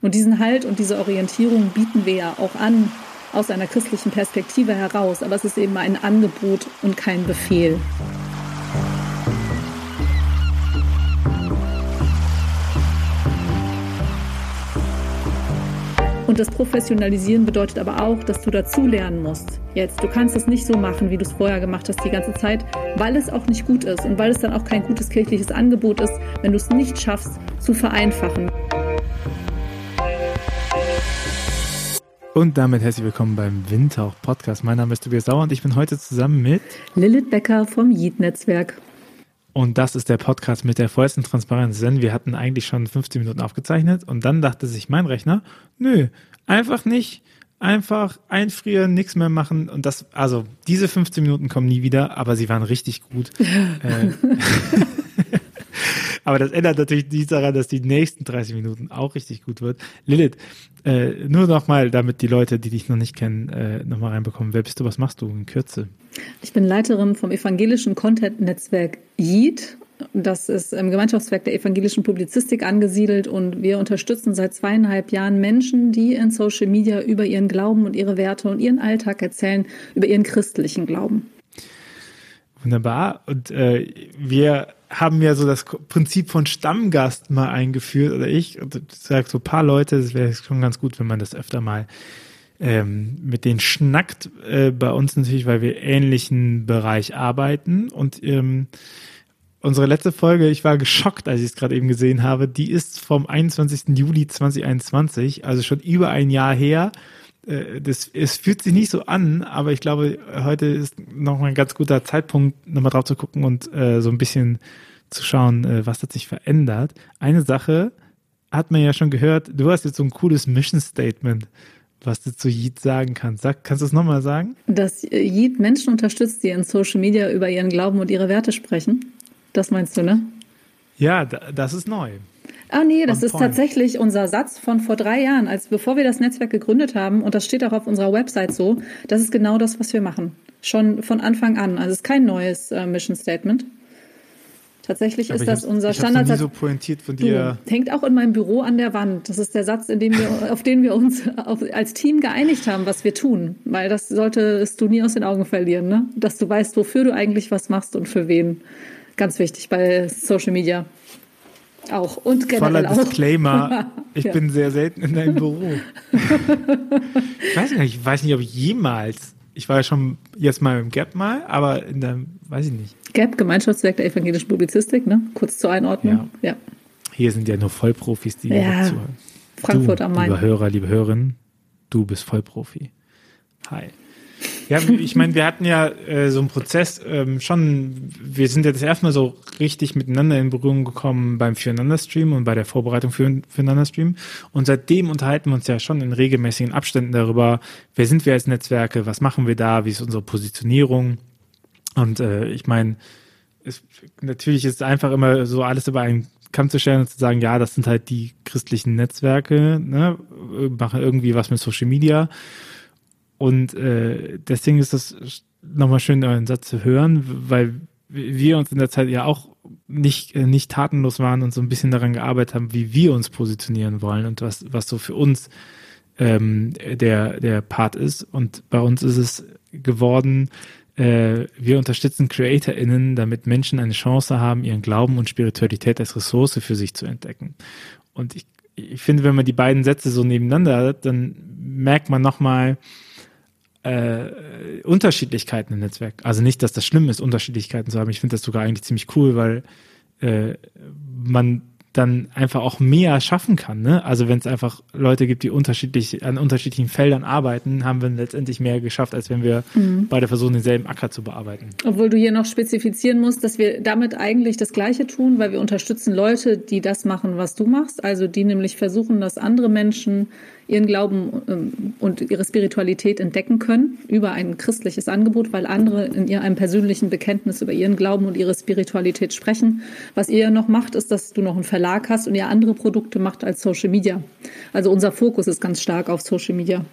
Und diesen Halt und diese Orientierung bieten wir ja auch an aus einer christlichen Perspektive heraus, aber es ist eben ein Angebot und kein Befehl. Und das Professionalisieren bedeutet aber auch, dass du dazulernen musst. Jetzt, du kannst es nicht so machen, wie du es vorher gemacht hast die ganze Zeit, weil es auch nicht gut ist und weil es dann auch kein gutes kirchliches Angebot ist, wenn du es nicht schaffst, zu vereinfachen. Und damit herzlich willkommen beim Windhauch Podcast. Mein Name ist Tobias Sauer und ich bin heute zusammen mit Lilith Becker vom Yeet-Netzwerk. Und das ist der Podcast mit der vollsten Transparenz, denn wir hatten eigentlich schon 15 Minuten aufgezeichnet und dann dachte sich mein Rechner, nö, einfach nicht, einfach einfrieren, nichts mehr machen und das, also diese 15 Minuten kommen nie wieder, aber sie waren richtig gut. äh, Aber das ändert natürlich nichts daran, dass die nächsten 30 Minuten auch richtig gut wird. Lilith, äh, nur nochmal, damit die Leute, die dich noch nicht kennen, äh, nochmal reinbekommen. Wer bist du, was machst du in Kürze? Ich bin Leiterin vom evangelischen Content-Netzwerk JIT. Das ist im Gemeinschaftswerk der evangelischen Publizistik angesiedelt und wir unterstützen seit zweieinhalb Jahren Menschen, die in Social Media über ihren Glauben und ihre Werte und ihren Alltag erzählen, über ihren christlichen Glauben. Wunderbar. Und äh, wir haben ja so das Prinzip von Stammgast mal eingeführt, oder ich, und sag so ein paar Leute, es wäre schon ganz gut, wenn man das öfter mal ähm, mit denen schnackt. Äh, bei uns natürlich, weil wir ähnlichen Bereich arbeiten. Und ähm, unsere letzte Folge, ich war geschockt, als ich es gerade eben gesehen habe, die ist vom 21. Juli 2021, also schon über ein Jahr her. Äh, das, es fühlt sich nicht so an, aber ich glaube, heute ist noch mal ein ganz guter Zeitpunkt, nochmal drauf zu gucken und äh, so ein bisschen zu schauen, äh, was hat sich verändert. Eine Sache hat man ja schon gehört, du hast jetzt so ein cooles Mission Statement, was du zu Yeet sagen kannst. Sag, kannst du es nochmal sagen? Dass Yeet Menschen unterstützt, die in Social Media über ihren Glauben und ihre Werte sprechen. Das meinst du, ne? Ja, das ist neu. Ah nee, das ist tatsächlich unser Satz von vor drei Jahren, als bevor wir das Netzwerk gegründet haben. Und das steht auch auf unserer Website so. Das ist genau das, was wir machen. Schon von Anfang an. Also es ist kein neues äh, Mission Statement. Tatsächlich ist das unser Standard. Ich so pointiert von dir. Du, hängt auch in meinem Büro an der Wand. Das ist der Satz, in dem wir, auf den wir uns auf, als Team geeinigt haben, was wir tun. Weil das solltest du nie aus den Augen verlieren, ne? Dass du weißt, wofür du eigentlich was machst und für wen. Ganz wichtig bei Social Media. Auch und generell Voller Disclaimer. Ich ja. bin sehr selten in deinem Büro. ich weiß nicht, ich weiß nicht, ob ich jemals. Ich war ja schon jetzt mal im Gap mal, aber in der, weiß ich nicht. Gap, Gemeinschaftswerk der evangelischen Publizistik, ne? Kurz zur Einordnung. Ja. ja. Hier sind ja nur Vollprofis, die ja. zuhören. Frankfurt du, am Main. Liebe Hörer, liebe Hörerinnen, du bist Vollprofi. Hi. Ja, ich meine, wir hatten ja äh, so einen Prozess ähm, schon, wir sind jetzt erstmal so richtig miteinander in Berührung gekommen beim Füreinander-Stream und bei der Vorbereitung für Füreinander-Stream. Und seitdem unterhalten wir uns ja schon in regelmäßigen Abständen darüber, wer sind wir als Netzwerke, was machen wir da, wie ist unsere Positionierung. Und äh, ich meine, natürlich ist es einfach immer so alles über einen Kamm zu stellen und zu sagen, ja, das sind halt die christlichen Netzwerke, ne, machen irgendwie was mit Social Media. Und äh, deswegen ist das nochmal schön, euren Satz zu hören, weil wir uns in der Zeit ja auch nicht, äh, nicht tatenlos waren und so ein bisschen daran gearbeitet haben, wie wir uns positionieren wollen und was, was so für uns ähm, der, der Part ist. Und bei uns ist es geworden, äh, wir unterstützen CreatorInnen, damit Menschen eine Chance haben, ihren Glauben und Spiritualität als Ressource für sich zu entdecken. Und ich, ich finde, wenn man die beiden Sätze so nebeneinander hat, dann merkt man nochmal, mal äh, Unterschiedlichkeiten im Netzwerk. Also nicht, dass das schlimm ist, Unterschiedlichkeiten zu haben. Ich finde das sogar eigentlich ziemlich cool, weil äh, man dann einfach auch mehr schaffen kann. Ne? Also wenn es einfach Leute gibt, die unterschiedlich an unterschiedlichen Feldern arbeiten, haben wir letztendlich mehr geschafft, als wenn wir mhm. beide versuchen, denselben Acker zu bearbeiten. Obwohl du hier noch spezifizieren musst, dass wir damit eigentlich das Gleiche tun, weil wir unterstützen Leute, die das machen, was du machst. Also die nämlich versuchen, dass andere Menschen ihren Glauben ähm, und ihre Spiritualität entdecken können über ein christliches Angebot, weil andere in ihrem persönlichen Bekenntnis über ihren Glauben und ihre Spiritualität sprechen. Was ihr ja noch macht, ist, dass du noch einen Verlag hast und ihr andere Produkte macht als Social Media. Also unser Fokus ist ganz stark auf Social Media.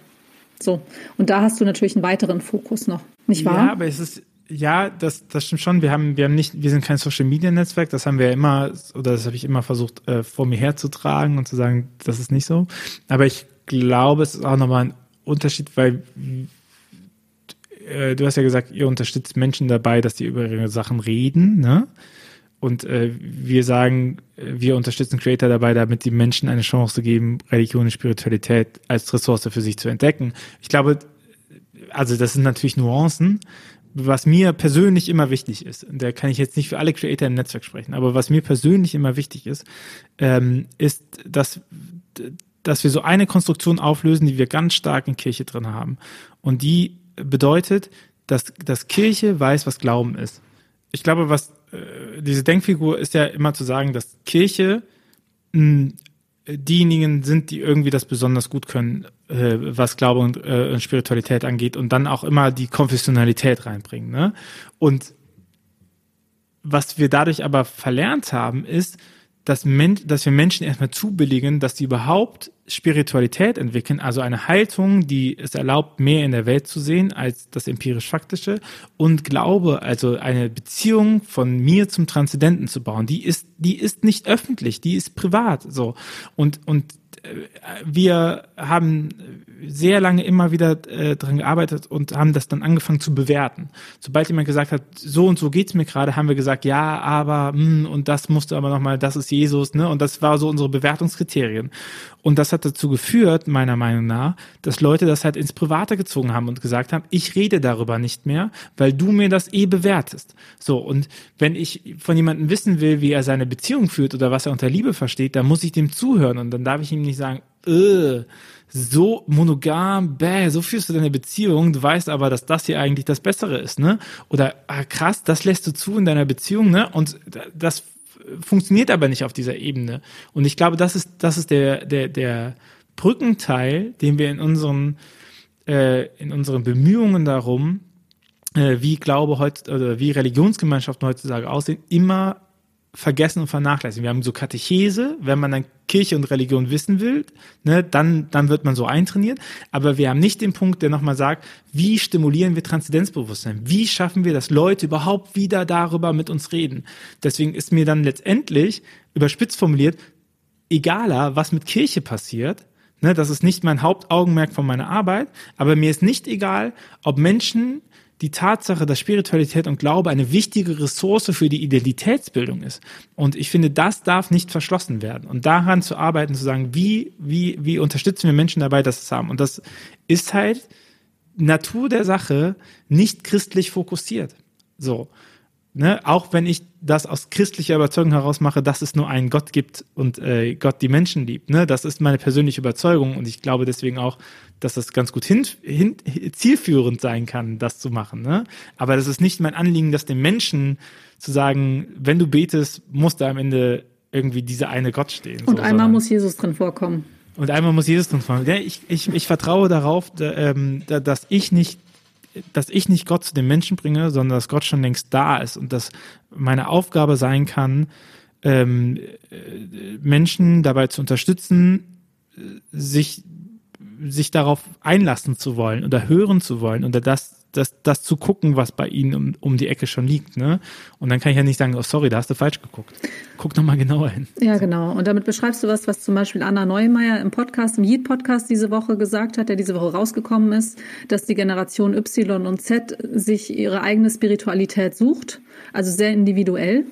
So. Und da hast du natürlich einen weiteren Fokus noch, nicht wahr? Ja, aber es ist, ja, das, das stimmt schon. Wir haben, wir haben nicht, wir sind kein Social Media Netzwerk. Das haben wir immer, oder das habe ich immer versucht, äh, vor mir herzutragen und zu sagen, das ist nicht so. Aber ich glaube, es ist auch nochmal ein Unterschied, weil äh, du hast ja gesagt, ihr unterstützt Menschen dabei, dass die über ihre Sachen reden, ne? Und äh, wir sagen, äh, wir unterstützen Creator dabei, damit die Menschen eine Chance geben, Religion und Spiritualität als Ressource für sich zu entdecken. Ich glaube, also das sind natürlich Nuancen. Was mir persönlich immer wichtig ist, da kann ich jetzt nicht für alle Creator im Netzwerk sprechen, aber was mir persönlich immer wichtig ist, ähm, ist, dass, dass wir so eine Konstruktion auflösen, die wir ganz stark in Kirche drin haben. Und die bedeutet, dass, dass Kirche weiß, was Glauben ist. Ich glaube, was äh, diese Denkfigur ist ja immer zu sagen, dass Kirche mh, diejenigen sind, die irgendwie das besonders gut können, äh, was Glaube und, äh, und Spiritualität angeht und dann auch immer die Konfessionalität reinbringen. Ne? Und was wir dadurch aber verlernt haben, ist, dass, Men dass wir Menschen erstmal zubilligen, dass sie überhaupt Spiritualität entwickeln, also eine Haltung, die es erlaubt, mehr in der Welt zu sehen als das empirisch-faktische und Glaube, also eine Beziehung von mir zum Transzendenten zu bauen, die ist, die ist nicht öffentlich, die ist privat, so. Und, und wir haben sehr lange immer wieder äh, dran gearbeitet und haben das dann angefangen zu bewerten. Sobald jemand gesagt hat, so und so geht's mir gerade, haben wir gesagt, ja, aber mh, hm, und das musste aber nochmal, das ist Jesus, ne? Und das war so unsere Bewertungskriterien. Und das hat dazu geführt, meiner Meinung nach, dass Leute das halt ins Private gezogen haben und gesagt haben, ich rede darüber nicht mehr, weil du mir das eh bewertest. So, und wenn ich von jemandem wissen will, wie er seine Beziehung führt oder was er unter Liebe versteht, dann muss ich dem zuhören und dann darf ich ihm nicht sagen, äh, so monogam, bäh, so führst du deine Beziehung, du weißt aber, dass das hier eigentlich das Bessere ist, ne? Oder ah, krass, das lässt du zu in deiner Beziehung, ne? Und das funktioniert aber nicht auf dieser Ebene. Und ich glaube, das ist, das ist der, der, der Brückenteil, den wir in unseren, äh, in unseren Bemühungen darum, äh, wie Glaube heute, oder wie Religionsgemeinschaften heutzutage aussehen, immer vergessen und vernachlässigen. Wir haben so Katechese, wenn man dann Kirche und Religion wissen will, ne, dann, dann wird man so eintrainiert. Aber wir haben nicht den Punkt, der nochmal sagt, wie stimulieren wir Transzendenzbewusstsein? Wie schaffen wir, dass Leute überhaupt wieder darüber mit uns reden? Deswegen ist mir dann letztendlich, überspitzt formuliert, egaler, was mit Kirche passiert. Ne, das ist nicht mein Hauptaugenmerk von meiner Arbeit, aber mir ist nicht egal, ob Menschen die Tatsache, dass Spiritualität und Glaube eine wichtige Ressource für die Identitätsbildung ist. Und ich finde, das darf nicht verschlossen werden. Und daran zu arbeiten, zu sagen, wie, wie, wie unterstützen wir Menschen dabei, das zu haben. Und das ist halt Natur der Sache nicht christlich fokussiert. So. Ne, auch wenn ich das aus christlicher Überzeugung heraus mache, dass es nur einen Gott gibt und äh, Gott die Menschen liebt. Ne, das ist meine persönliche Überzeugung und ich glaube deswegen auch, dass das ganz gut hin, hin, zielführend sein kann, das zu machen. Ne? Aber das ist nicht mein Anliegen, dass den Menschen zu sagen, wenn du betest, muss da am Ende irgendwie dieser eine Gott stehen. Und so, einmal muss Jesus drin vorkommen. Und einmal muss Jesus drin vorkommen. Ja, ich, ich, ich vertraue darauf, da, ähm, da, dass ich nicht dass ich nicht Gott zu den Menschen bringe, sondern dass Gott schon längst da ist und dass meine Aufgabe sein kann, ähm, äh, Menschen dabei zu unterstützen, sich sich darauf einlassen zu wollen oder hören zu wollen oder das, das, das zu gucken, was bei ihnen um, um die Ecke schon liegt. Ne? Und dann kann ich ja nicht sagen, oh sorry, da hast du falsch geguckt. Guck nochmal genauer hin. Ja, genau. Und damit beschreibst du was, was zum Beispiel Anna Neumeier im Podcast, im Yeet-Podcast diese Woche gesagt hat, der diese Woche rausgekommen ist, dass die Generation Y und Z sich ihre eigene Spiritualität sucht, also sehr individuell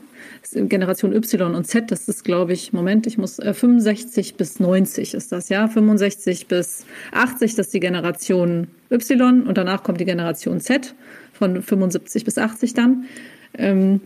Generation Y und Z, das ist, glaube ich, Moment, ich muss, äh, 65 bis 90 ist das, ja, 65 bis 80, das ist die Generation Y und danach kommt die Generation Z von 75 bis 80 dann. Ähm,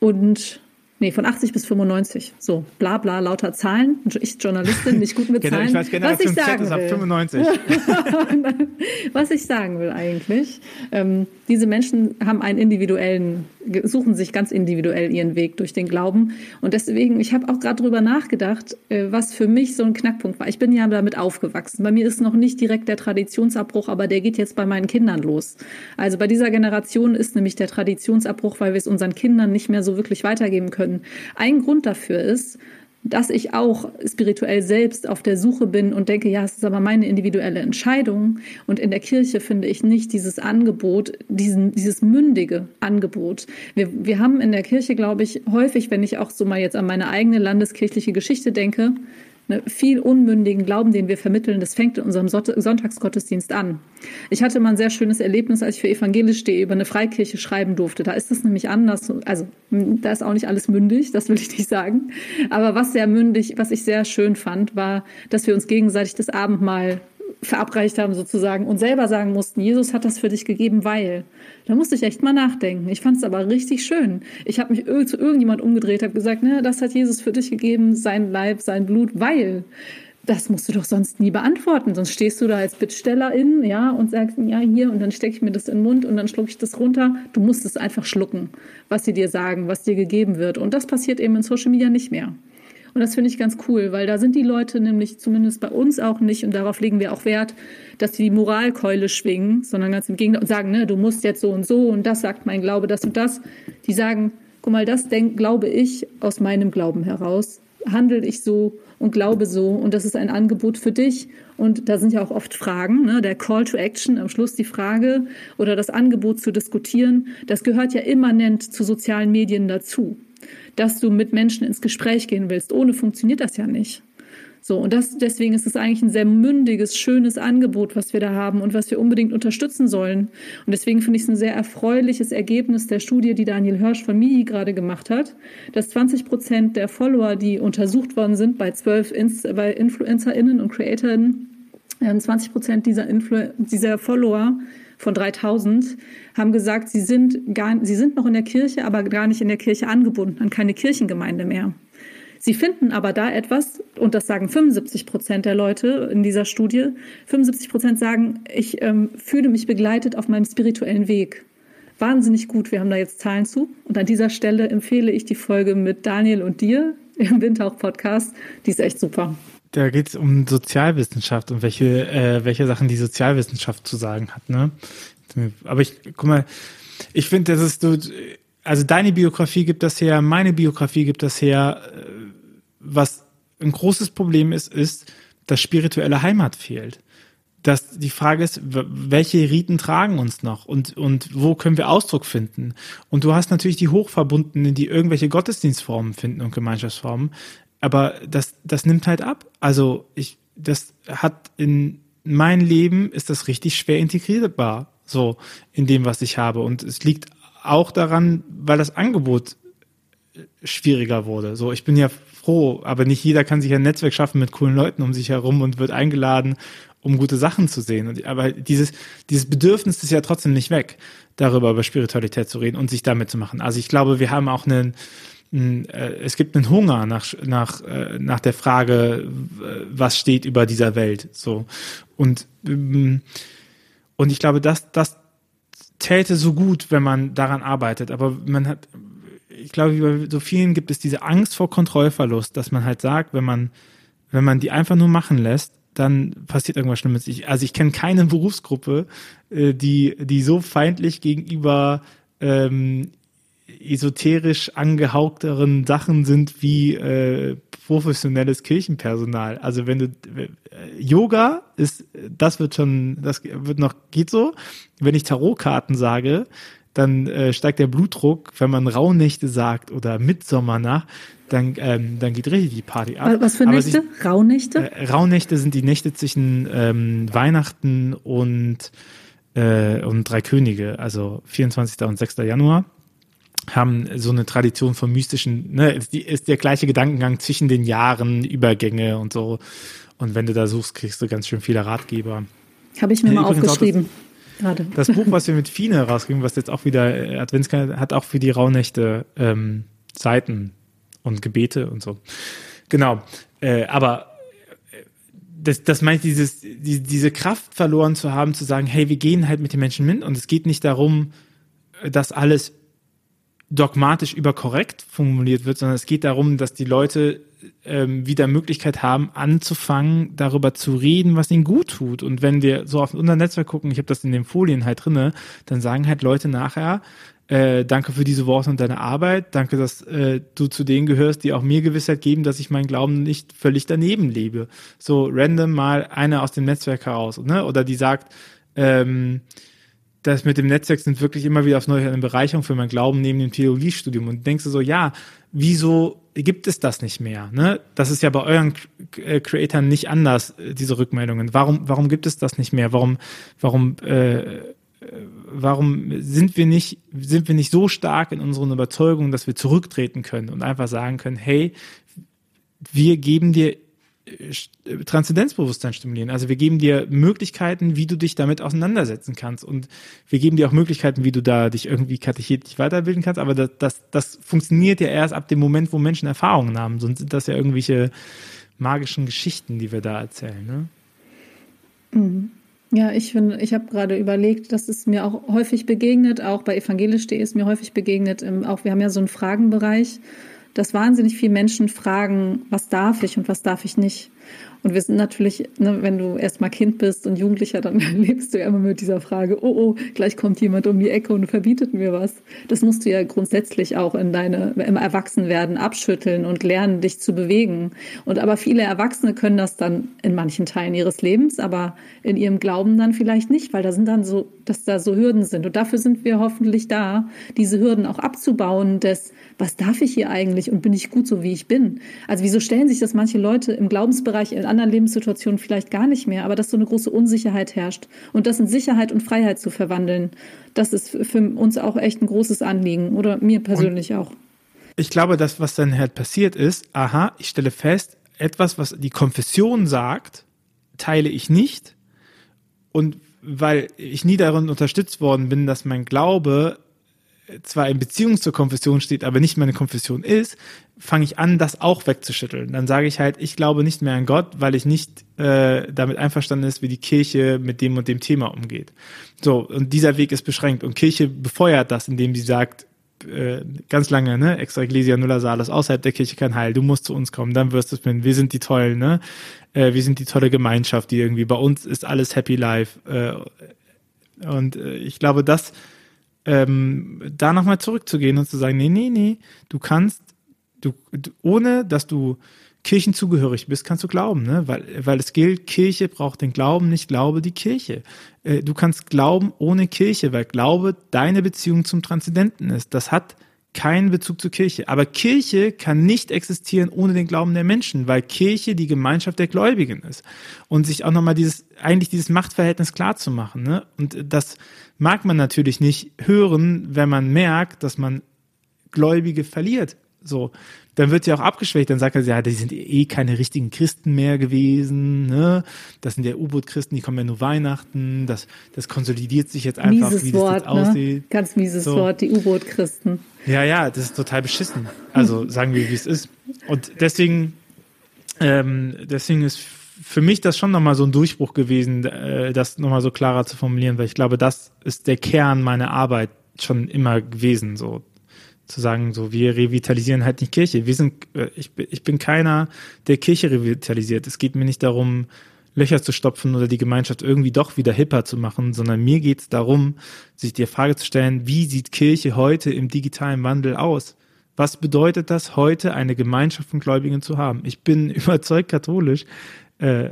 und Nee, von 80 bis 95. So, bla bla, lauter Zahlen. Ich Journalistin, nicht gut mit genau, Zahlen. ich weiß genau, was ich sagen will. 95. was ich sagen will eigentlich. Ähm, diese Menschen haben einen individuellen, suchen sich ganz individuell ihren Weg durch den Glauben. Und deswegen, ich habe auch gerade drüber nachgedacht, äh, was für mich so ein Knackpunkt war. Ich bin ja damit aufgewachsen. Bei mir ist noch nicht direkt der Traditionsabbruch, aber der geht jetzt bei meinen Kindern los. Also bei dieser Generation ist nämlich der Traditionsabbruch, weil wir es unseren Kindern nicht mehr so wirklich weitergeben können. Ein Grund dafür ist, dass ich auch spirituell selbst auf der Suche bin und denke, ja, es ist aber meine individuelle Entscheidung. Und in der Kirche finde ich nicht dieses Angebot, diesen, dieses mündige Angebot. Wir, wir haben in der Kirche, glaube ich, häufig, wenn ich auch so mal jetzt an meine eigene landeskirchliche Geschichte denke, ne, viel unmündigen Glauben, den wir vermitteln, das fängt in unserem Sonntagsgottesdienst an. Ich hatte mal ein sehr schönes Erlebnis, als ich für evangelisch.de über eine Freikirche schreiben durfte. Da ist es nämlich anders. Also da ist auch nicht alles mündig, das will ich nicht sagen. Aber was sehr mündig, was ich sehr schön fand, war, dass wir uns gegenseitig das Abendmahl verabreicht haben sozusagen und selber sagen mussten, Jesus hat das für dich gegeben, weil. Da musste ich echt mal nachdenken. Ich fand es aber richtig schön. Ich habe mich zu irgendjemand umgedreht, habe gesagt, ne, das hat Jesus für dich gegeben, sein Leib, sein Blut, weil. Das musst du doch sonst nie beantworten. Sonst stehst du da als Bittstellerin, ja, und sagst, ja, hier, und dann stecke ich mir das in den Mund und dann schlucke ich das runter. Du musst es einfach schlucken, was sie dir sagen, was dir gegeben wird. Und das passiert eben in Social Media nicht mehr. Und das finde ich ganz cool, weil da sind die Leute nämlich zumindest bei uns auch nicht, und darauf legen wir auch Wert, dass die Moralkeule schwingen, sondern ganz im Gegenteil und sagen, ne, du musst jetzt so und so und das sagt mein Glaube, das und das. Die sagen, guck mal, das denk, glaube ich aus meinem Glauben heraus, handle ich so und glaube so und das ist ein Angebot für dich. Und da sind ja auch oft Fragen, ne? der Call to Action, am Schluss die Frage oder das Angebot zu diskutieren, das gehört ja immanent zu sozialen Medien dazu dass du mit Menschen ins Gespräch gehen willst. Ohne funktioniert das ja nicht. So, und das, deswegen ist es eigentlich ein sehr mündiges, schönes Angebot, was wir da haben und was wir unbedingt unterstützen sollen. Und deswegen finde ich es ein sehr erfreuliches Ergebnis der Studie, die Daniel Hirsch von MIDI gerade gemacht hat, dass 20 Prozent der Follower, die untersucht worden sind bei zwölf bei InfluencerInnen und CreatorInnen, 20 ähm, Prozent dieser, dieser Follower von 3000 haben gesagt, sie sind, gar, sie sind noch in der Kirche, aber gar nicht in der Kirche angebunden, an keine Kirchengemeinde mehr. Sie finden aber da etwas, und das sagen 75 Prozent der Leute in dieser Studie, 75 Prozent sagen, ich ähm, fühle mich begleitet auf meinem spirituellen Weg. Wahnsinnig gut, wir haben da jetzt Zahlen zu. Und an dieser Stelle empfehle ich die Folge mit Daniel und dir im Windhauch-Podcast. Die ist echt super da geht es um Sozialwissenschaft und welche, äh, welche Sachen die Sozialwissenschaft zu sagen hat, ne? Aber ich, guck mal, ich finde, das ist so, also deine Biografie gibt das her, meine Biografie gibt das her. Was ein großes Problem ist, ist, dass spirituelle Heimat fehlt. Dass die Frage ist, welche Riten tragen uns noch und, und wo können wir Ausdruck finden? Und du hast natürlich die Hochverbundenen, die irgendwelche Gottesdienstformen finden und Gemeinschaftsformen aber das, das nimmt halt ab. Also ich, das hat in mein Leben ist das richtig schwer integrierbar, so in dem, was ich habe. Und es liegt auch daran, weil das Angebot schwieriger wurde. So, ich bin ja froh, aber nicht jeder kann sich ein Netzwerk schaffen mit coolen Leuten um sich herum und wird eingeladen, um gute Sachen zu sehen. Und, aber dieses, dieses Bedürfnis ist ja trotzdem nicht weg, darüber über Spiritualität zu reden und sich damit zu machen. Also ich glaube, wir haben auch einen, äh, es gibt einen Hunger nach, nach, äh, nach der Frage, was steht über dieser Welt, so. Und, ähm, und ich glaube, das, das täte so gut, wenn man daran arbeitet. Aber man hat, ich glaube, bei so vielen gibt es diese Angst vor Kontrollverlust, dass man halt sagt, wenn man, wenn man die einfach nur machen lässt, dann passiert irgendwas Schlimmes. Ich, also ich kenne keine Berufsgruppe, äh, die, die so feindlich gegenüber ähm, esoterisch angehauchteren Sachen sind wie äh, professionelles Kirchenpersonal. Also wenn du äh, Yoga ist, das wird schon, das wird noch geht so. Wenn ich Tarotkarten sage, dann äh, steigt der Blutdruck. Wenn man Rauhnächte sagt oder Mitsommernacht, dann dann, ähm, dann geht richtig die Party ab. Was für Nächte? Sich, Rauhnächte? Äh, Rauhnächte sind die Nächte zwischen ähm, Weihnachten und äh, und Drei Könige, also 24. und 6. Januar haben so eine Tradition von mystischen, ne, ist, die, ist der gleiche Gedankengang zwischen den Jahren, Übergänge und so. Und wenn du da suchst, kriegst du ganz schön viele Ratgeber. Habe ich mir mal aufgeschrieben. Das, gerade. das Buch, was wir mit Fine rausgeben, was jetzt auch wieder äh, Adventskalender hat, auch für die Rauhnächte ähm, Seiten und Gebete und so. Genau. Äh, aber äh, das, das meint dieses, die, diese Kraft verloren zu haben, zu sagen, hey, wir gehen halt mit den Menschen mit und es geht nicht darum, dass alles dogmatisch überkorrekt formuliert wird, sondern es geht darum, dass die Leute ähm, wieder Möglichkeit haben, anzufangen, darüber zu reden, was ihnen gut tut. Und wenn wir so auf unser Netzwerk gucken, ich habe das in den Folien halt drinne, dann sagen halt Leute nachher, äh, danke für diese Worte und deine Arbeit. Danke, dass äh, du zu denen gehörst, die auch mir Gewissheit geben, dass ich meinen Glauben nicht völlig daneben lebe. So random mal einer aus dem Netzwerk heraus, ne? Oder die sagt, ähm, das mit dem Netzwerk sind wirklich immer wieder aufs Neue eine Bereicherung für mein Glauben neben dem Theologiestudium. Und denkst du so, ja, wieso gibt es das nicht mehr? Ne? Das ist ja bei euren äh, Creatoren nicht anders, äh, diese Rückmeldungen. Warum, warum gibt es das nicht mehr? Warum, warum äh, warum sind wir nicht, sind wir nicht so stark in unseren Überzeugungen, dass wir zurücktreten können und einfach sagen können, hey, wir geben dir äh, Transzendenzbewusstsein stimulieren. Also wir geben dir Möglichkeiten, wie du dich damit auseinandersetzen kannst. Und wir geben dir auch Möglichkeiten, wie du da dich irgendwie katechetisch weiterbilden kannst. Aber das, das, das funktioniert ja erst ab dem Moment, wo Menschen Erfahrungen haben. Sonst sind das ja irgendwelche magischen Geschichten, die wir da erzählen. Ne? Mhm. Ja, ich finde, ich habe gerade überlegt, dass es mir auch häufig begegnet, auch bei evangelisch.de ist mir häufig begegnet, im, auch wir haben ja so einen Fragenbereich, dass wahnsinnig viele Menschen fragen, was darf ich und was darf ich nicht. Und wir sind natürlich, ne, wenn du erstmal Kind bist und Jugendlicher, dann lebst du ja immer mit dieser Frage, oh, oh, gleich kommt jemand um die Ecke und verbietet mir was. Das musst du ja grundsätzlich auch in deine, im Erwachsenwerden abschütteln und lernen, dich zu bewegen. Und aber viele Erwachsene können das dann in manchen Teilen ihres Lebens, aber in ihrem Glauben dann vielleicht nicht, weil da sind dann so, dass da so Hürden sind. Und dafür sind wir hoffentlich da, diese Hürden auch abzubauen des, was darf ich hier eigentlich und bin ich gut so, wie ich bin? Also wieso stellen sich das manche Leute im Glaubensbereich in anderen Lebenssituationen vielleicht gar nicht mehr, aber dass so eine große Unsicherheit herrscht und das in Sicherheit und Freiheit zu verwandeln, das ist für uns auch echt ein großes Anliegen oder mir persönlich und auch. Ich glaube, das, was dann halt passiert ist, aha, ich stelle fest, etwas, was die Konfession sagt, teile ich nicht und weil ich nie darin unterstützt worden bin, dass mein Glaube zwar in Beziehung zur Konfession steht, aber nicht meine Konfession ist, fange ich an, das auch wegzuschütteln. Dann sage ich halt, ich glaube nicht mehr an Gott, weil ich nicht äh, damit einverstanden ist, wie die Kirche mit dem und dem Thema umgeht. So, und dieser Weg ist beschränkt. Und Kirche befeuert das, indem sie sagt, äh, ganz lange, ne, extra Ecclesia nulla salis, außerhalb der Kirche kein Heil, du musst zu uns kommen, dann wirst du es finden, wir sind die tollen, ne, äh, wir sind die tolle Gemeinschaft, die irgendwie, bei uns ist alles Happy Life, äh, und ich glaube, das ähm, da nochmal zurückzugehen und zu sagen, nee, nee, nee, du kannst, du, ohne dass du kirchenzugehörig bist, kannst du glauben, ne? Weil, weil es gilt, Kirche braucht den Glauben, nicht Glaube die Kirche. Äh, du kannst glauben ohne Kirche, weil Glaube deine Beziehung zum Transzendenten ist. Das hat keinen Bezug zur Kirche. Aber Kirche kann nicht existieren ohne den Glauben der Menschen, weil Kirche die Gemeinschaft der Gläubigen ist. Und sich auch nochmal dieses, eigentlich dieses Machtverhältnis klar zu machen. Ne? Und das mag man natürlich nicht hören, wenn man merkt, dass man Gläubige verliert. So, dann wird sie auch abgeschwächt, dann sagt er, ja, die sind eh keine richtigen Christen mehr gewesen, ne? Das sind ja U-Boot-Christen, die kommen ja nur Weihnachten, das, das konsolidiert sich jetzt einfach, mieses wie Wort, das jetzt ne? aussieht. Ganz mieses so. Wort, die U-Boot-Christen. Ja, ja, das ist total beschissen. Also sagen wir, wie es ist. Und deswegen, ähm, deswegen ist für mich das schon nochmal so ein Durchbruch gewesen, äh, das nochmal so klarer zu formulieren, weil ich glaube, das ist der Kern meiner Arbeit schon immer gewesen, so zu sagen, so wir revitalisieren halt nicht Kirche. Wir sind, äh, ich, ich bin keiner, der Kirche revitalisiert. Es geht mir nicht darum, Löcher zu stopfen oder die Gemeinschaft irgendwie doch wieder hipper zu machen, sondern mir geht es darum, sich die Frage zu stellen, wie sieht Kirche heute im digitalen Wandel aus? Was bedeutet das, heute eine Gemeinschaft von Gläubigen zu haben? Ich bin überzeugt katholisch, äh,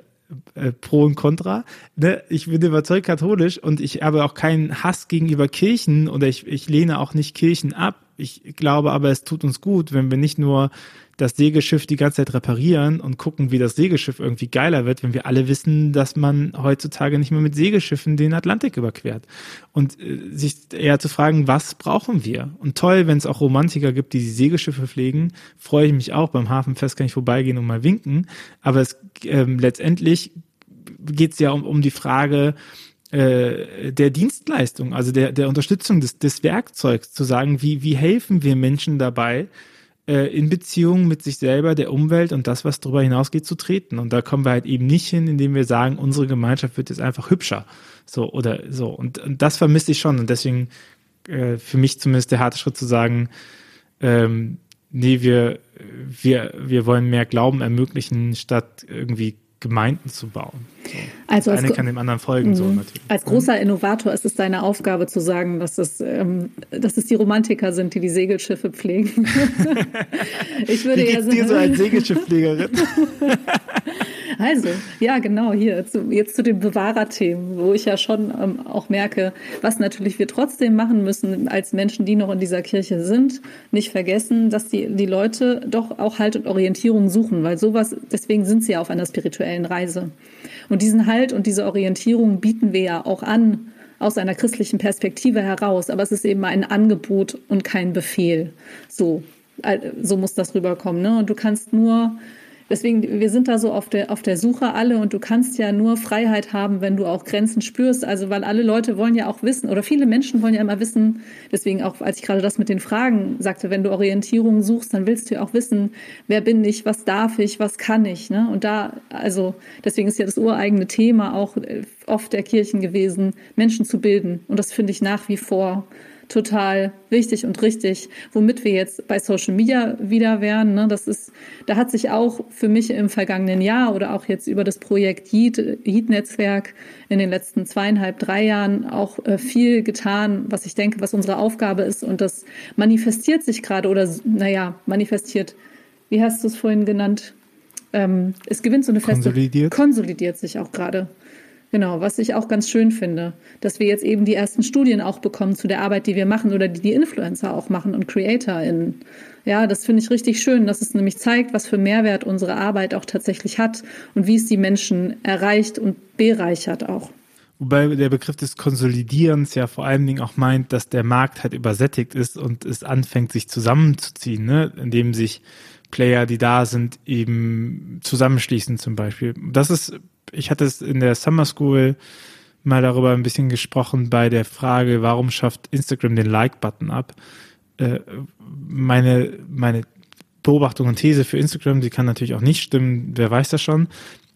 äh, pro und contra. Ne? Ich bin überzeugt katholisch und ich habe auch keinen Hass gegenüber Kirchen oder ich, ich lehne auch nicht Kirchen ab. Ich glaube aber, es tut uns gut, wenn wir nicht nur das Segelschiff die ganze Zeit reparieren und gucken, wie das Segelschiff irgendwie geiler wird, wenn wir alle wissen, dass man heutzutage nicht mehr mit Segelschiffen den Atlantik überquert. Und äh, sich eher zu fragen, was brauchen wir? Und toll, wenn es auch Romantiker gibt, die die Segelschiffe pflegen, freue ich mich auch. Beim Hafenfest kann ich vorbeigehen und mal winken. Aber es ähm, letztendlich geht es ja um, um die Frage, äh, der Dienstleistung, also der, der Unterstützung des, des Werkzeugs, zu sagen, wie, wie helfen wir Menschen dabei, äh, in Beziehung mit sich selber, der Umwelt und das, was darüber hinausgeht, zu treten. Und da kommen wir halt eben nicht hin, indem wir sagen, unsere Gemeinschaft wird jetzt einfach hübscher. So oder so. Und, und das vermisse ich schon. Und deswegen äh, für mich zumindest der harte Schritt zu sagen, ähm, nee, wir, wir, wir wollen mehr Glauben ermöglichen, statt irgendwie Gemeinden zu bauen. So. Also eine kann dem anderen folgen, so mhm. natürlich. Als großer Innovator ist es deine Aufgabe zu sagen, dass es, ähm, dass es die Romantiker sind, die die Segelschiffe pflegen. ich würde Wie geht's ja dir so als Segelschiffpflegerin? Also, ja, genau, hier, zu, jetzt zu den Bewahrerthemen, wo ich ja schon ähm, auch merke, was natürlich wir trotzdem machen müssen als Menschen, die noch in dieser Kirche sind, nicht vergessen, dass die, die Leute doch auch Halt und Orientierung suchen, weil sowas, deswegen sind sie ja auf einer spirituellen Reise. Und diesen Halt und diese Orientierung bieten wir ja auch an, aus einer christlichen Perspektive heraus, aber es ist eben ein Angebot und kein Befehl. So, so muss das rüberkommen. Ne? Und du kannst nur Deswegen, wir sind da so auf der, auf der Suche alle und du kannst ja nur Freiheit haben, wenn du auch Grenzen spürst. Also, weil alle Leute wollen ja auch wissen oder viele Menschen wollen ja immer wissen, deswegen auch, als ich gerade das mit den Fragen sagte, wenn du Orientierung suchst, dann willst du ja auch wissen, wer bin ich, was darf ich, was kann ich, ne? Und da, also, deswegen ist ja das ureigene Thema auch äh, oft der Kirchen gewesen, Menschen zu bilden. Und das finde ich nach wie vor total wichtig und richtig, womit wir jetzt bei Social Media wieder wären. Ne? Das ist, da hat sich auch für mich im vergangenen Jahr oder auch jetzt über das Projekt Heat-Netzwerk in den letzten zweieinhalb, drei Jahren auch äh, viel getan, was ich denke, was unsere Aufgabe ist. Und das manifestiert sich gerade oder, naja, manifestiert, wie hast du es vorhin genannt? Ähm, es gewinnt so eine feste, konsolidiert, konsolidiert sich auch gerade. Genau, was ich auch ganz schön finde, dass wir jetzt eben die ersten Studien auch bekommen zu der Arbeit, die wir machen oder die die Influencer auch machen und CreatorInnen. Ja, das finde ich richtig schön, dass es nämlich zeigt, was für Mehrwert unsere Arbeit auch tatsächlich hat und wie es die Menschen erreicht und bereichert auch. Wobei der Begriff des Konsolidierens ja vor allen Dingen auch meint, dass der Markt halt übersättigt ist und es anfängt, sich zusammenzuziehen, ne? indem sich Player, die da sind, eben zusammenschließen zum Beispiel. Das ist ich hatte es in der Summer School mal darüber ein bisschen gesprochen bei der Frage, warum schafft Instagram den Like-Button ab? Äh, meine, meine Beobachtung und These für Instagram, die kann natürlich auch nicht stimmen, wer weiß das schon,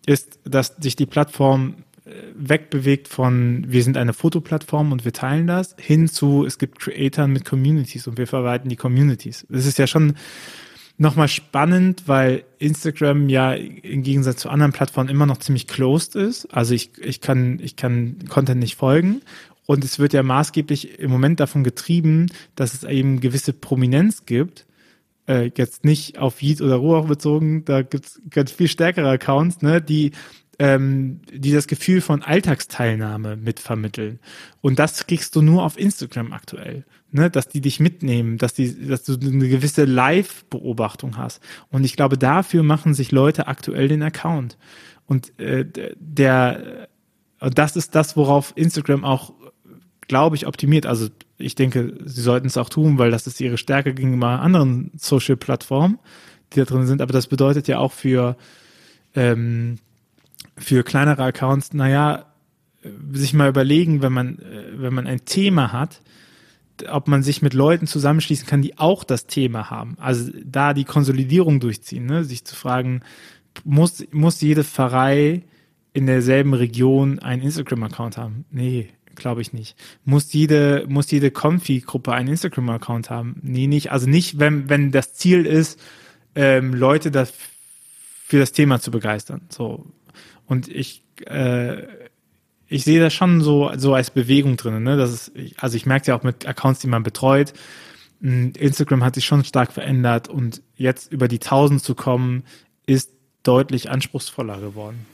ist, dass sich die Plattform äh, wegbewegt von wir sind eine Fotoplattform und wir teilen das hin zu es gibt Creatoren mit Communities und wir verwalten die Communities. Das ist ja schon nochmal spannend, weil Instagram ja im Gegensatz zu anderen Plattformen immer noch ziemlich closed ist. Also ich, ich kann, ich kann Content nicht folgen. Und es wird ja maßgeblich im Moment davon getrieben, dass es eben gewisse Prominenz gibt. Äh, jetzt nicht auf Yeet oder Ruach bezogen, da gibt's ganz viel stärkere Accounts, ne, die ähm, die das Gefühl von Alltagsteilnahme mitvermitteln. Und das kriegst du nur auf Instagram aktuell ne, dass die dich mitnehmen, dass die, dass du eine gewisse Live-Beobachtung hast. Und ich glaube, dafür machen sich Leute aktuell den Account. Und äh, der, das ist das, worauf Instagram auch, glaube ich, optimiert. Also ich denke, sie sollten es auch tun, weil das ist ihre Stärke gegenüber anderen Social-Plattformen, die da drin sind. Aber das bedeutet ja auch für ähm, für kleinere Accounts, naja, sich mal überlegen, wenn man, äh, wenn man ein Thema hat, ob man sich mit Leuten zusammenschließen kann, die auch das Thema haben. Also da die Konsolidierung durchziehen, ne? sich zu fragen, muss, muss jede Pfarrei in derselben Region einen Instagram-Account haben? Nee, glaube ich nicht. Muss jede, muss jede Confi-Gruppe einen Instagram-Account haben? Nee, nicht. Also nicht, wenn, wenn das Ziel ist, ähm, Leute das für das Thema zu begeistern. So. Und ich, äh, ich sehe das schon so, so als Bewegung drin. Ne? Das ist, also ich merke ja auch mit Accounts, die man betreut, hm, Instagram hat sich schon stark verändert und jetzt über die 1000 zu kommen, ist deutlich anspruchsvoller geworden.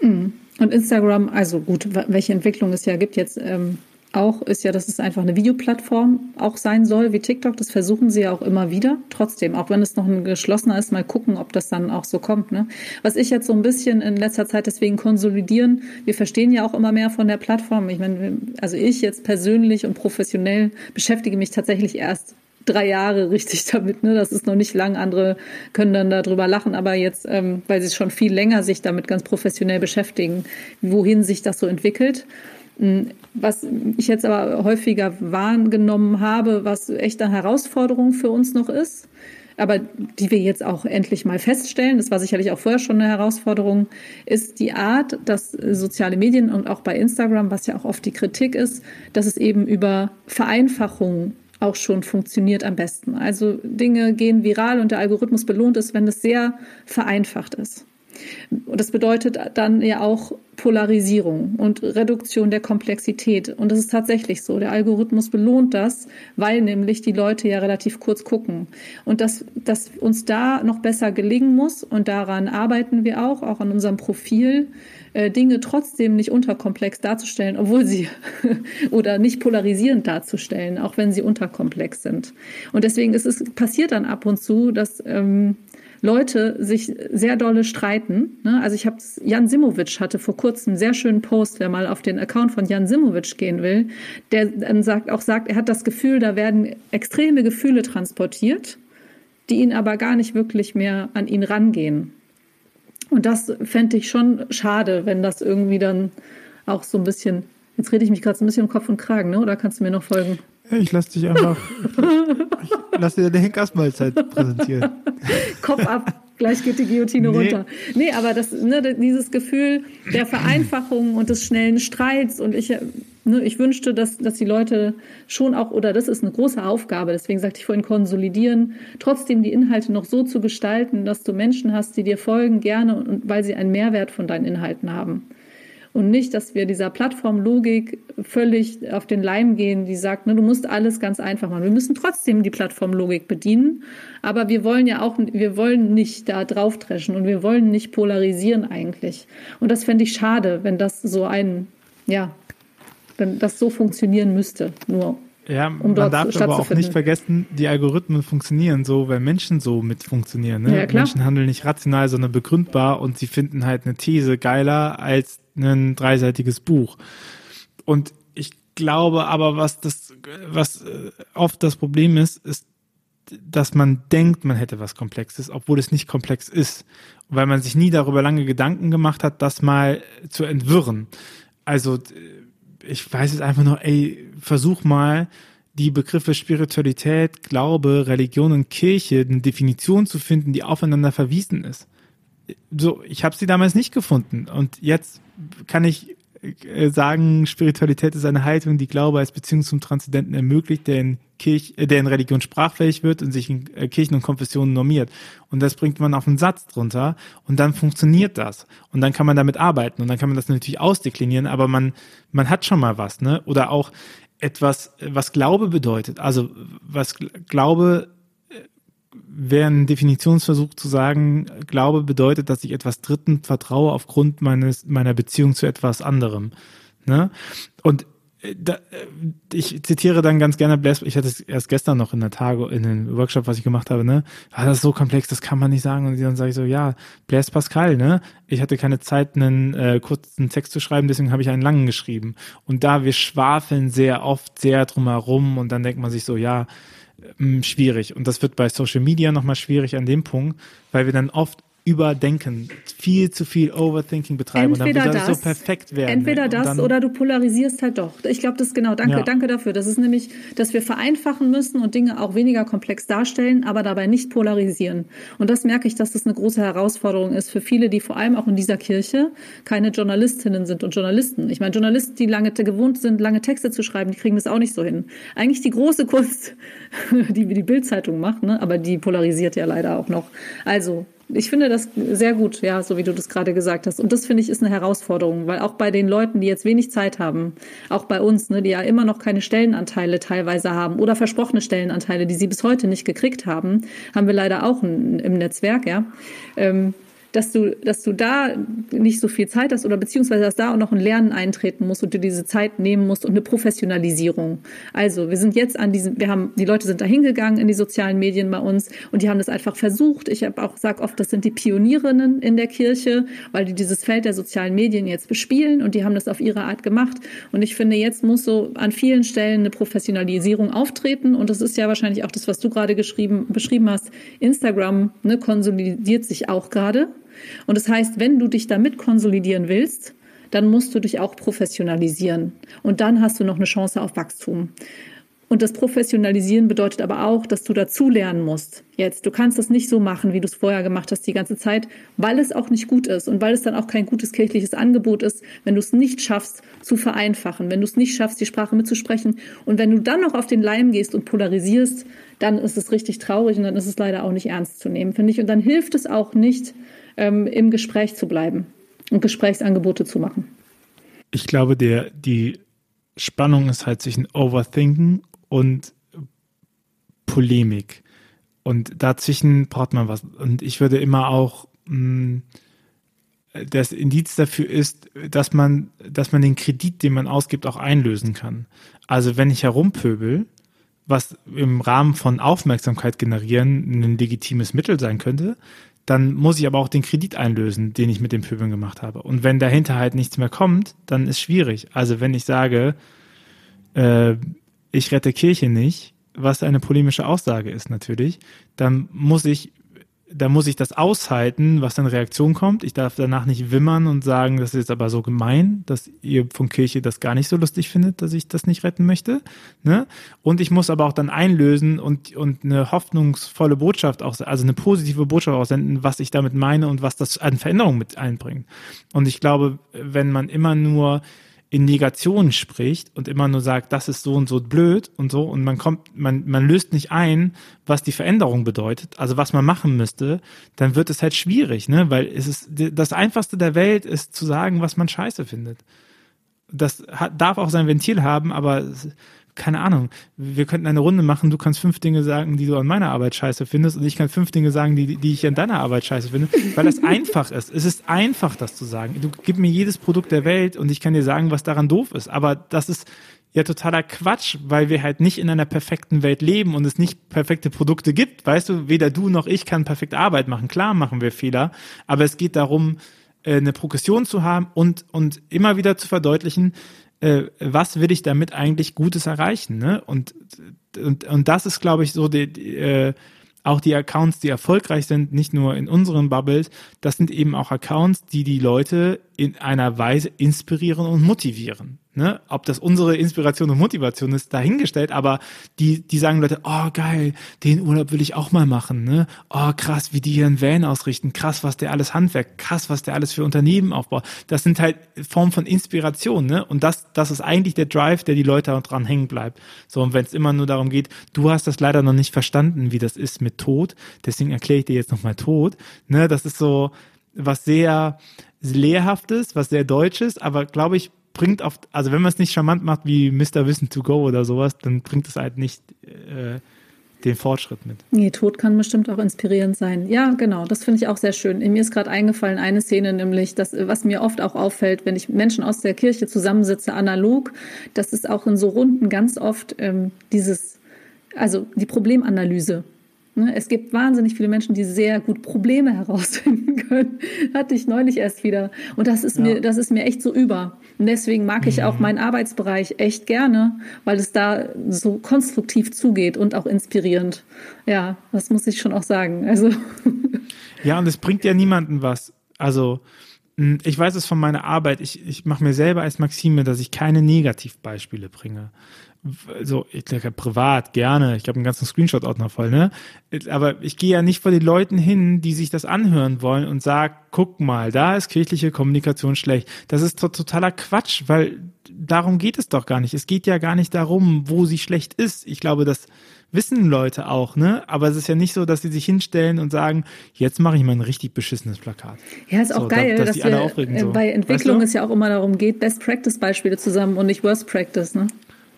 Hm. Und Instagram, also gut, welche Entwicklung es ja gibt jetzt ähm, auch, ist ja, dass es einfach eine Videoplattform auch sein soll, wie TikTok. Das versuchen sie ja auch immer wieder. Trotzdem, auch wenn es noch ein geschlossener ist, mal gucken, ob das dann auch so kommt. Ne? Was ich jetzt so ein bisschen in letzter Zeit deswegen konsolidieren, wir verstehen ja auch immer mehr von der Plattform. Ich meine, also ich jetzt persönlich und professionell beschäftige mich tatsächlich erst drei Jahre richtig damit. Ne? Das ist noch nicht lang. Andere können dann darüber lachen, aber jetzt, ähm, weil sie schon viel länger sich damit ganz professionell beschäftigen, wohin sich das so entwickelt. Was ich jetzt aber häufiger wahrgenommen habe, was echt eine Herausforderung für uns noch ist, aber die wir jetzt auch endlich mal feststellen, das war sicherlich auch vorher schon eine Herausforderung, ist die Art, dass soziale Medien und auch bei Instagram, was ja auch oft die Kritik ist, dass es eben über Vereinfachung auch schon funktioniert am besten. Also Dinge gehen viral und der Algorithmus belohnt es, wenn es sehr vereinfacht ist. Und das bedeutet dann ja auch Polarisierung und Reduktion der Komplexität. Und das ist tatsächlich so. Der Algorithmus belohnt das, weil nämlich die Leute ja relativ kurz gucken. Und dass, dass uns da noch besser gelingen muss, und daran arbeiten wir auch, auch an unserem Profil, äh, Dinge trotzdem nicht unterkomplex darzustellen, obwohl sie oder nicht polarisierend darzustellen, auch wenn sie unterkomplex sind. Und deswegen ist es passiert dann ab und zu, dass ähm, Leute sich sehr dolle streiten. Ne? Also ich habe Jan Simowitsch hatte vor kurzem einen sehr schönen Post, wer mal auf den Account von Jan Simowitsch gehen will, der dann sagt, auch sagt, er hat das Gefühl, da werden extreme Gefühle transportiert, die ihn aber gar nicht wirklich mehr an ihn rangehen. Und das fände ich schon schade, wenn das irgendwie dann auch so ein bisschen, jetzt rede ich mich gerade so ein bisschen um Kopf und Kragen, ne? oder kannst du mir noch folgen? Ich lasse dich einfach, ich lasse dir deine Henkersmahlzeit präsentieren. Kopf ab, gleich geht die Guillotine nee. runter. Nee, aber das, ne, dieses Gefühl der Vereinfachung und des schnellen Streits und ich, ne, ich wünschte, dass, dass die Leute schon auch, oder das ist eine große Aufgabe, deswegen sagte ich vorhin konsolidieren, trotzdem die Inhalte noch so zu gestalten, dass du Menschen hast, die dir folgen gerne und weil sie einen Mehrwert von deinen Inhalten haben und nicht, dass wir dieser Plattformlogik völlig auf den Leim gehen, die sagt, ne, du musst alles ganz einfach machen. Wir müssen trotzdem die Plattformlogik bedienen, aber wir wollen ja auch, wir wollen nicht da draufdreschen und wir wollen nicht polarisieren eigentlich. Und das fände ich schade, wenn das so ein, ja, wenn das so funktionieren müsste, nur ja, um man darf aber auch nicht vergessen, die Algorithmen funktionieren so, weil Menschen so mit funktionieren. Ne? Ja, Menschen handeln nicht rational, sondern begründbar und sie finden halt eine These geiler als ein dreiseitiges Buch. Und ich glaube aber, was das, was äh, oft das Problem ist, ist, dass man denkt, man hätte was Komplexes, obwohl es nicht komplex ist, weil man sich nie darüber lange Gedanken gemacht hat, das mal zu entwirren. Also ich weiß es einfach nur, ey, versuch mal die Begriffe Spiritualität, Glaube, Religion und Kirche, eine Definition zu finden, die aufeinander verwiesen ist. So, ich habe sie damals nicht gefunden und jetzt kann ich sagen, Spiritualität ist eine Haltung, die Glaube als Beziehung zum Transzendenten ermöglicht, der in, Kirch, äh, der in Religion sprachfähig wird und sich in äh, Kirchen und Konfessionen normiert. Und das bringt man auf einen Satz drunter und dann funktioniert das. Und dann kann man damit arbeiten und dann kann man das natürlich ausdeklinieren, aber man, man hat schon mal was, ne? Oder auch etwas, was Glaube bedeutet. Also was Glaube wäre ein Definitionsversuch zu sagen, Glaube bedeutet, dass ich etwas Dritten vertraue aufgrund meines, meiner Beziehung zu etwas anderem. Ne? Und äh, da, äh, ich zitiere dann ganz gerne Blaise, ich hatte es erst gestern noch in der Tage, in dem Workshop, was ich gemacht habe, ne? Ah, das ist so komplex, das kann man nicht sagen. Und dann sage ich so, ja, Blaise Pascal, ne? Ich hatte keine Zeit, einen äh, kurzen Text zu schreiben, deswegen habe ich einen langen geschrieben. Und da wir schwafeln sehr oft sehr drumherum und dann denkt man sich so, ja, schwierig. Und das wird bei Social Media nochmal schwierig an dem Punkt, weil wir dann oft überdenken, viel zu viel Overthinking betreiben entweder und dann das, so perfekt werden. Entweder das oder du polarisierst halt doch. Ich glaube, das ist genau. Danke, ja. danke dafür. Das ist nämlich, dass wir vereinfachen müssen und Dinge auch weniger komplex darstellen, aber dabei nicht polarisieren. Und das merke ich, dass das eine große Herausforderung ist für viele, die vor allem auch in dieser Kirche keine Journalistinnen sind und Journalisten. Ich meine, Journalisten, die lange gewohnt sind, lange Texte zu schreiben, die kriegen das auch nicht so hin. Eigentlich die große Kunst, die die Bildzeitung macht, ne? aber die polarisiert ja leider auch noch. Also ich finde das sehr gut, ja, so wie du das gerade gesagt hast. Und das finde ich ist eine Herausforderung, weil auch bei den Leuten, die jetzt wenig Zeit haben, auch bei uns, ne, die ja immer noch keine Stellenanteile teilweise haben oder versprochene Stellenanteile, die sie bis heute nicht gekriegt haben, haben wir leider auch im Netzwerk, ja. Ähm, dass du, dass du da nicht so viel Zeit hast oder beziehungsweise dass da auch noch ein Lernen eintreten muss und du diese Zeit nehmen musst und eine Professionalisierung. Also wir sind jetzt an diesem, wir haben, die Leute sind da hingegangen in die sozialen Medien bei uns und die haben das einfach versucht. Ich habe auch sag oft, das sind die Pionierinnen in der Kirche, weil die dieses Feld der sozialen Medien jetzt bespielen und die haben das auf ihre Art gemacht. Und ich finde, jetzt muss so an vielen Stellen eine Professionalisierung auftreten und das ist ja wahrscheinlich auch das, was du gerade geschrieben, beschrieben hast. Instagram ne, konsolidiert sich auch gerade. Und das heißt, wenn du dich damit konsolidieren willst, dann musst du dich auch professionalisieren. Und dann hast du noch eine Chance auf Wachstum. Und das Professionalisieren bedeutet aber auch, dass du dazulernen musst. Jetzt, du kannst das nicht so machen, wie du es vorher gemacht hast die ganze Zeit, weil es auch nicht gut ist und weil es dann auch kein gutes kirchliches Angebot ist, wenn du es nicht schaffst zu vereinfachen, wenn du es nicht schaffst, die Sprache mitzusprechen und wenn du dann noch auf den Leim gehst und polarisierst, dann ist es richtig traurig und dann ist es leider auch nicht ernst zu nehmen, finde ich. Und dann hilft es auch nicht, ähm, im Gespräch zu bleiben und Gesprächsangebote zu machen. Ich glaube, der, die Spannung ist halt zwischen Overthinken und Polemik. Und dazwischen braucht man was. Und ich würde immer auch mh, mm, das Indiz dafür ist, dass man, dass man den Kredit, den man ausgibt, auch einlösen kann. Also wenn ich herumpöbel, was im Rahmen von Aufmerksamkeit generieren ein legitimes Mittel sein könnte, dann muss ich aber auch den Kredit einlösen, den ich mit dem Pöbeln gemacht habe. Und wenn dahinter halt nichts mehr kommt, dann ist schwierig. Also wenn ich sage, äh, ich rette Kirche nicht, was eine polemische Aussage ist natürlich, dann muss ich da muss ich das aushalten, was dann Reaktion kommt. Ich darf danach nicht wimmern und sagen, das ist jetzt aber so gemein, dass ihr von Kirche das gar nicht so lustig findet, dass ich das nicht retten möchte. Ne? Und ich muss aber auch dann einlösen und, und eine hoffnungsvolle Botschaft auch, also eine positive Botschaft aussenden, was ich damit meine und was das an Veränderungen mit einbringt. Und ich glaube, wenn man immer nur in Negationen spricht und immer nur sagt, das ist so und so blöd und so und man kommt, man, man löst nicht ein, was die Veränderung bedeutet, also was man machen müsste, dann wird es halt schwierig, ne, weil es ist, das einfachste der Welt ist zu sagen, was man scheiße findet. Das hat, darf auch sein Ventil haben, aber keine Ahnung, wir könnten eine Runde machen, du kannst fünf Dinge sagen, die du an meiner Arbeit scheiße findest und ich kann fünf Dinge sagen, die, die ich an deiner Arbeit scheiße finde, weil das einfach ist. Es ist einfach, das zu sagen. Du gib mir jedes Produkt der Welt und ich kann dir sagen, was daran doof ist. Aber das ist ja totaler Quatsch, weil wir halt nicht in einer perfekten Welt leben und es nicht perfekte Produkte gibt. Weißt du, weder du noch ich kann perfekte Arbeit machen. Klar machen wir Fehler, aber es geht darum, äh, eine Progression zu haben und, und immer wieder zu verdeutlichen, äh, was will ich damit eigentlich Gutes erreichen? Ne? Und, und, und das ist, glaube ich, so die, die äh, auch die Accounts, die erfolgreich sind, nicht nur in unseren Bubbles, das sind eben auch Accounts, die die Leute in einer Weise inspirieren und motivieren. Ne? Ob das unsere Inspiration und Motivation ist, dahingestellt, aber die, die sagen Leute, oh geil, den Urlaub will ich auch mal machen. Ne? Oh krass, wie die hier einen Van ausrichten, krass, was der alles Handwerk, krass, was der alles für Unternehmen aufbaut. Das sind halt Formen von Inspiration, ne? Und das, das ist eigentlich der Drive, der die Leute dran hängen bleibt. So, und wenn es immer nur darum geht, du hast das leider noch nicht verstanden, wie das ist mit Tod, deswegen erkläre ich dir jetzt nochmal Tod. Ne? Das ist so was sehr Lehrhaftes, was sehr Deutsches, aber glaube ich, bringt auf, also wenn man es nicht charmant macht wie Mr. Wissen to go oder sowas, dann bringt es halt nicht äh, den Fortschritt mit. Nee, Tod kann bestimmt auch inspirierend sein. Ja, genau, das finde ich auch sehr schön. Mir ist gerade eingefallen eine Szene, nämlich das, was mir oft auch auffällt, wenn ich Menschen aus der Kirche zusammensitze, analog, das ist auch in so Runden ganz oft ähm, dieses, also die Problemanalyse. Ne, es gibt wahnsinnig viele Menschen, die sehr gut Probleme herausfinden können. Hatte ich neulich erst wieder. Und das ist ja. mir, das ist mir echt so über. Und deswegen mag ich auch mhm. meinen Arbeitsbereich echt gerne, weil es da so konstruktiv zugeht und auch inspirierend. Ja, das muss ich schon auch sagen. Also. Ja, und es bringt ja niemanden was. Also, hm, ich weiß es von meiner Arbeit. Ich, ich mache mir selber als Maxime, dass ich keine Negativbeispiele bringe so, ich denke, privat gerne. Ich habe einen ganzen Screenshot-Ordner voll, ne? Aber ich gehe ja nicht vor den Leuten hin, die sich das anhören wollen und sag, guck mal, da ist kirchliche Kommunikation schlecht. Das ist totaler Quatsch, weil darum geht es doch gar nicht. Es geht ja gar nicht darum, wo sie schlecht ist. Ich glaube, das wissen Leute auch, ne? Aber es ist ja nicht so, dass sie sich hinstellen und sagen, jetzt mache ich mal ein richtig beschissenes Plakat. Ja, ist auch so, geil, da, dass, dass wir, aufregen, so. bei Entwicklung weißt du? es ja auch immer darum geht, Best Practice Beispiele zusammen und nicht Worst Practice, ne?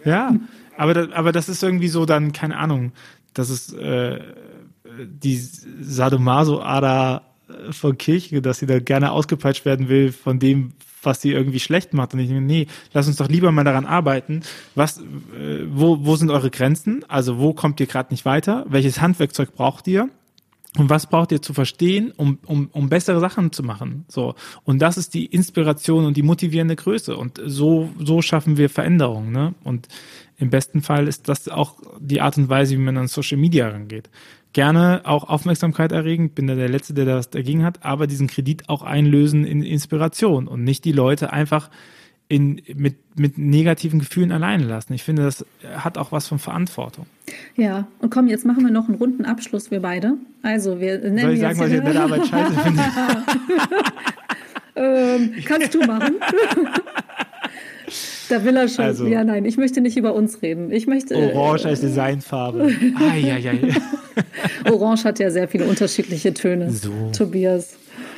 Ja, aber, das, aber das ist irgendwie so dann, keine Ahnung, das ist äh, die Sadomaso-Ader von Kirche, dass sie da gerne ausgepeitscht werden will von dem, was sie irgendwie schlecht macht. Und ich denke, nee, lass uns doch lieber mal daran arbeiten. Was, äh, wo, wo sind eure Grenzen? Also wo kommt ihr gerade nicht weiter? Welches Handwerkzeug braucht ihr? Und was braucht ihr zu verstehen, um, um, um bessere Sachen zu machen? So. Und das ist die Inspiration und die motivierende Größe. Und so, so schaffen wir Veränderungen, ne? Und im besten Fall ist das auch die Art und Weise, wie man an Social Media rangeht. Gerne auch Aufmerksamkeit erregen, bin da der Letzte, der das dagegen hat, aber diesen Kredit auch einlösen in Inspiration und nicht die Leute einfach in, mit, mit negativen Gefühlen alleine lassen. Ich finde, das hat auch was von Verantwortung. Ja, und komm, jetzt machen wir noch einen runden Abschluss, wir beide. Also, wir nennen Soll ich sagen, was ich in der Arbeit scheiße finde? ähm, kannst du machen. Da will er schon. Also, ja, nein, ich möchte nicht über uns reden. Ich möchte. Orange als Designfarbe. Ai, ai, ai. Orange hat ja sehr viele unterschiedliche Töne. So. Tobias.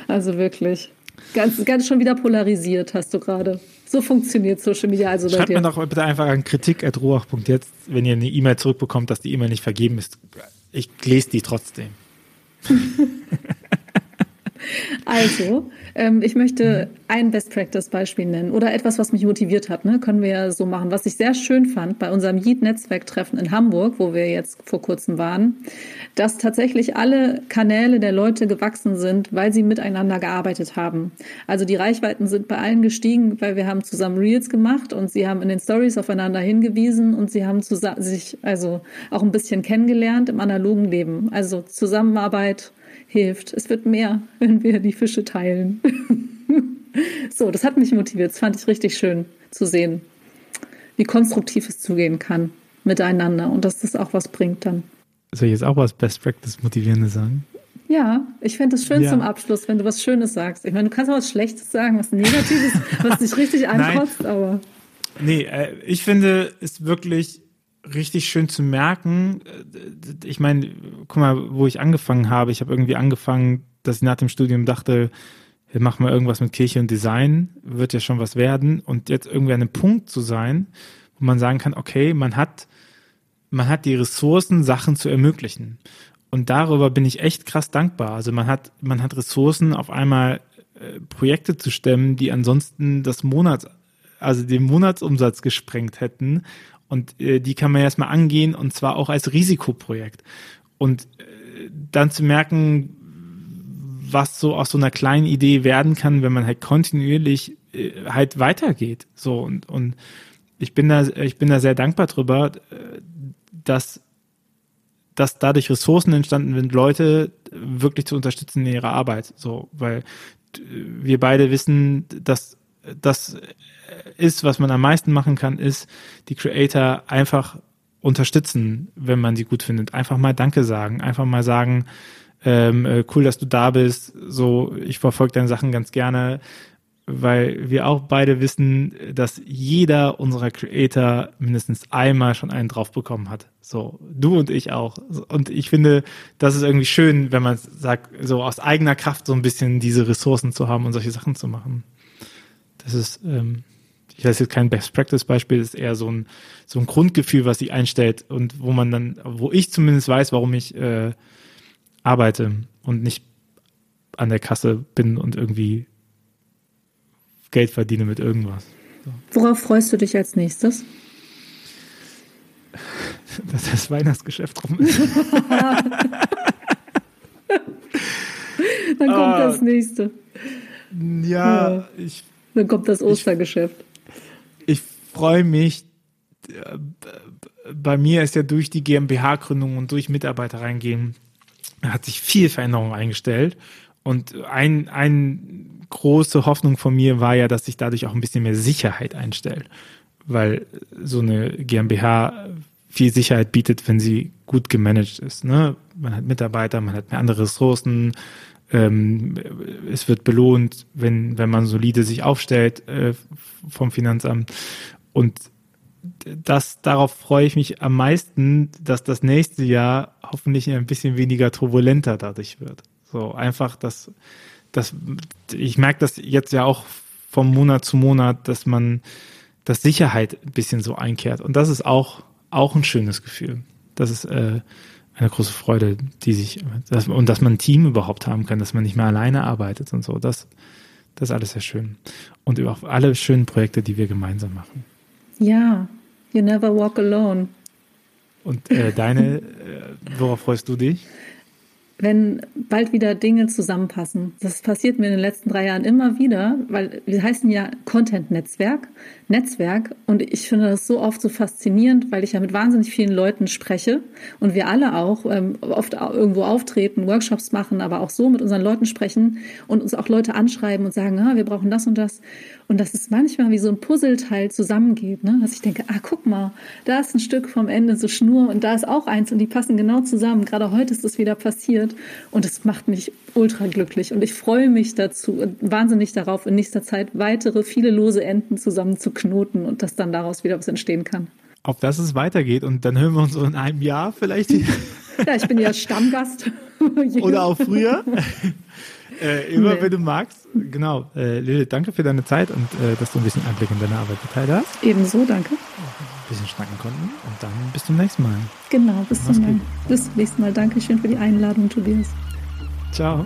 Also wirklich. Ganz, ganz schon wieder polarisiert hast du gerade. So funktioniert Social Media also Schreibt mir doch bitte einfach an kritik.ruach.jetzt, wenn ihr eine E-Mail zurückbekommt, dass die E-Mail nicht vergeben ist. Ich lese die trotzdem. Also, ähm, ich möchte ein Best Practice Beispiel nennen oder etwas, was mich motiviert hat. Ne? Können wir ja so machen. Was ich sehr schön fand bei unserem Yeet-Netzwerktreffen in Hamburg, wo wir jetzt vor kurzem waren, dass tatsächlich alle Kanäle der Leute gewachsen sind, weil sie miteinander gearbeitet haben. Also die Reichweiten sind bei allen gestiegen, weil wir haben zusammen Reels gemacht und sie haben in den Stories aufeinander hingewiesen und sie haben sich also auch ein bisschen kennengelernt im analogen Leben. Also Zusammenarbeit hilft. Es wird mehr, wenn wir die Fische teilen. so, das hat mich motiviert. Das fand ich richtig schön zu sehen, wie konstruktiv es zugehen kann miteinander und dass das auch was bringt dann. Soll ich jetzt auch was Best Practice Motivierendes sagen? Ja, ich fände es schön ja. zum Abschluss, wenn du was Schönes sagst. Ich meine, du kannst auch was Schlechtes sagen, was Negatives, was dich richtig eintrotzt, aber. Nee, äh, ich finde es wirklich richtig schön zu merken. Äh, ich meine, guck mal, wo ich angefangen habe. Ich habe irgendwie angefangen, dass ich nach dem Studium dachte, mach mal irgendwas mit Kirche und Design, wird ja schon was werden. Und jetzt irgendwie an einem Punkt zu sein, wo man sagen kann, okay, man hat, man hat die Ressourcen, Sachen zu ermöglichen. Und darüber bin ich echt krass dankbar. Also man hat, man hat Ressourcen, auf einmal äh, Projekte zu stemmen, die ansonsten das Monats, also den Monatsumsatz gesprengt hätten und äh, die kann man erstmal angehen und zwar auch als Risikoprojekt. Und äh, dann zu merken, was so aus so einer kleinen Idee werden kann, wenn man halt kontinuierlich äh, halt weitergeht. So und, und ich bin da, ich bin da sehr dankbar drüber, äh, dass, dass dadurch Ressourcen entstanden sind, Leute wirklich zu unterstützen in ihrer Arbeit. So, weil äh, wir beide wissen, dass das ist, was man am meisten machen kann, ist die Creator einfach unterstützen, wenn man sie gut findet. Einfach mal Danke sagen, einfach mal sagen, ähm, äh, cool, dass du da bist. So, ich verfolge deine Sachen ganz gerne, weil wir auch beide wissen, dass jeder unserer Creator mindestens einmal schon einen drauf bekommen hat. So, du und ich auch. Und ich finde, das ist irgendwie schön, wenn man sagt, so aus eigener Kraft so ein bisschen diese Ressourcen zu haben und solche Sachen zu machen. Das ist, ähm, ich weiß jetzt kein Best Practice Beispiel, das ist eher so ein, so ein Grundgefühl, was sich einstellt und wo man dann, wo ich zumindest weiß, warum ich äh, arbeite und nicht an der Kasse bin und irgendwie Geld verdiene mit irgendwas. So. Worauf freust du dich als nächstes? Dass das Weihnachtsgeschäft rum ist. Dann kommt ah, das nächste. Ja, ja, ich dann kommt das Ostergeschäft. Freue mich. Äh, bei mir ist ja durch die GmbH-Gründung und durch Mitarbeiter reingehen, hat sich viel Veränderung eingestellt. Und ein, ein große Hoffnung von mir war ja, dass sich dadurch auch ein bisschen mehr Sicherheit einstellt. Weil so eine GmbH viel Sicherheit bietet, wenn sie gut gemanagt ist. Ne? Man hat Mitarbeiter, man hat mehr andere Ressourcen, ähm, es wird belohnt, wenn, wenn man solide sich aufstellt äh, vom Finanzamt. Und das, darauf freue ich mich am meisten, dass das nächste Jahr hoffentlich ein bisschen weniger turbulenter dadurch wird. So einfach, dass, dass ich merke das jetzt ja auch vom Monat zu Monat, dass man, dass Sicherheit ein bisschen so einkehrt. Und das ist auch, auch ein schönes Gefühl. Das ist, äh, eine große Freude, die sich, dass, und dass man ein Team überhaupt haben kann, dass man nicht mehr alleine arbeitet und so. Das, das ist alles sehr schön. Und über alle schönen Projekte, die wir gemeinsam machen. Ja, you never walk alone. Und äh, deine, äh, worauf freust du dich? wenn bald wieder Dinge zusammenpassen. Das passiert mir in den letzten drei Jahren immer wieder, weil wir heißen ja Content-Netzwerk, Netzwerk. Und ich finde das so oft so faszinierend, weil ich ja mit wahnsinnig vielen Leuten spreche und wir alle auch ähm, oft irgendwo auftreten, Workshops machen, aber auch so mit unseren Leuten sprechen und uns auch Leute anschreiben und sagen, ah, wir brauchen das und das. Und dass es manchmal wie so ein Puzzleteil zusammengeht, ne? dass ich denke, ah, guck mal, da ist ein Stück vom Ende, so Schnur und da ist auch eins und die passen genau zusammen. Gerade heute ist das wieder passiert und es macht mich ultra glücklich und ich freue mich dazu wahnsinnig darauf, in nächster Zeit weitere viele lose Enden zusammen zu knoten und dass dann daraus wieder was entstehen kann. Auf dass es weitergeht und dann hören wir uns so in einem Jahr vielleicht. Ja, ich bin ja Stammgast. Oder auch früher. äh, immer nee. wenn du magst. Genau. Äh, Lilith, danke für deine Zeit und äh, dass du ein bisschen Einblick in deine Arbeit geteilt hast. Ebenso, danke. Ein bisschen schnacken konnten und dann bis zum nächsten Mal. Genau, bis zum, bis zum nächsten Mal. Dankeschön für die Einladung, Tobias. Ciao.